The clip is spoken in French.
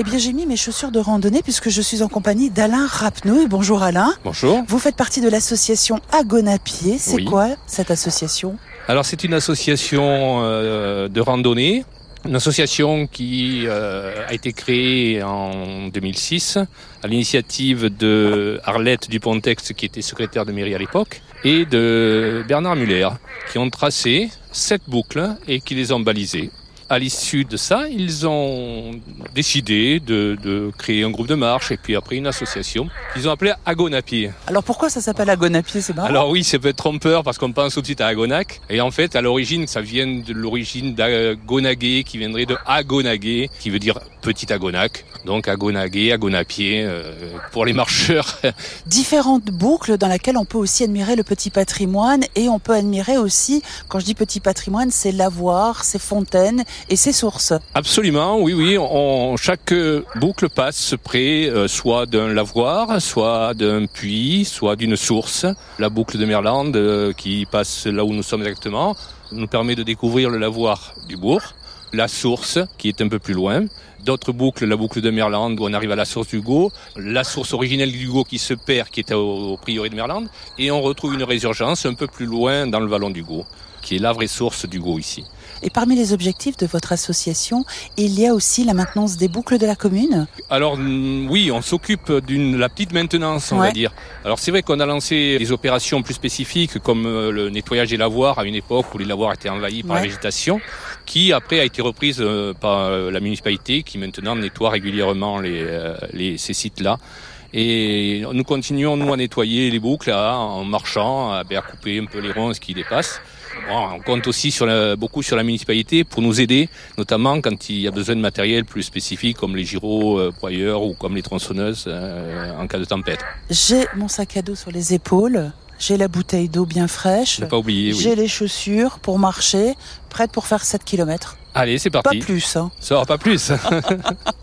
Eh bien, j'ai mis mes chaussures de randonnée puisque je suis en compagnie d'Alain Rapnouille. Bonjour Alain. Bonjour. Vous faites partie de l'association Agonapied. C'est Oui. quoi cette association? Alors c'est une association euh, de randonnée, une association qui euh, a été créée en 2006 à l'initiative de Arlette Dupontex qui était secrétaire de mairie à l'époque et de Bernard Muller qui ont tracé sept boucles et qui les ont balisées. À l'issue de ça, ils ont décidé de, de créer un groupe de marche et puis après une association qu'ils ont appelée Agonapied. Alors pourquoi ça s'appelle Agonapied C'est marrant. Alors oui, ça peut être trompeur parce qu'on pense tout de suite à Agonac. Et en fait, à l'origine, ça vient de l'origine d'Agonagué, qui viendrait de Agonagué, qui veut dire petit Agonac. Donc Agonagué, Agonapied, euh, pour les marcheurs. Différentes boucles dans lesquelles on peut aussi admirer le petit patrimoine et on peut admirer aussi, quand je dis petit patrimoine, c'est lavoirs, ses fontaines et ses sources. Absolument, oui, oui. On, chaque boucle passe près euh, soit d'un lavoir, soit d'un puits, soit d'une source. La boucle de Merland, euh, qui passe là où nous sommes exactement, nous permet de découvrir le lavoir du bourg, la source, qui est un peu plus loin. D'autres boucles, la boucle de Merland, où on arrive à la source du Gau, la source originelle du Gau qui se perd, qui était au, au prieuré de Merland, et on retrouve une résurgence un peu plus loin dans le vallon du Gau, qui est la vraie source du Gau ici. Et parmi les objectifs de votre association, il y a aussi la maintenance des boucles de la commune. Alors oui, on s'occupe d'une la petite maintenance, on va dire. Alors c'est vrai qu'on a lancé des opérations plus spécifiques comme euh, le nettoyage des lavoirs à une époque où les lavoirs étaient envahis par la végétation, qui après a été reprise euh, par euh, la municipalité qui maintenant nettoie régulièrement les, les- ces sites-là. Et nous continuons nous à nettoyer les boucles à- en marchant, à, à couper un peu les ronces qui dépassent. Bon, on compte aussi sur la- beaucoup sur la municipalité pour nous aider, notamment quand il y a besoin de matériel plus spécifique comme les gyros broyeurs ou comme les tronçonneuses euh, en cas de tempête. J'ai mon sac à dos sur les épaules, j'ai la bouteille d'eau bien fraîche, pas oublier, oui. j'ai les chaussures pour marcher, prête pour faire 7 km. Allez, c'est Pas parti. plus. Hein. Ça aura pas plus.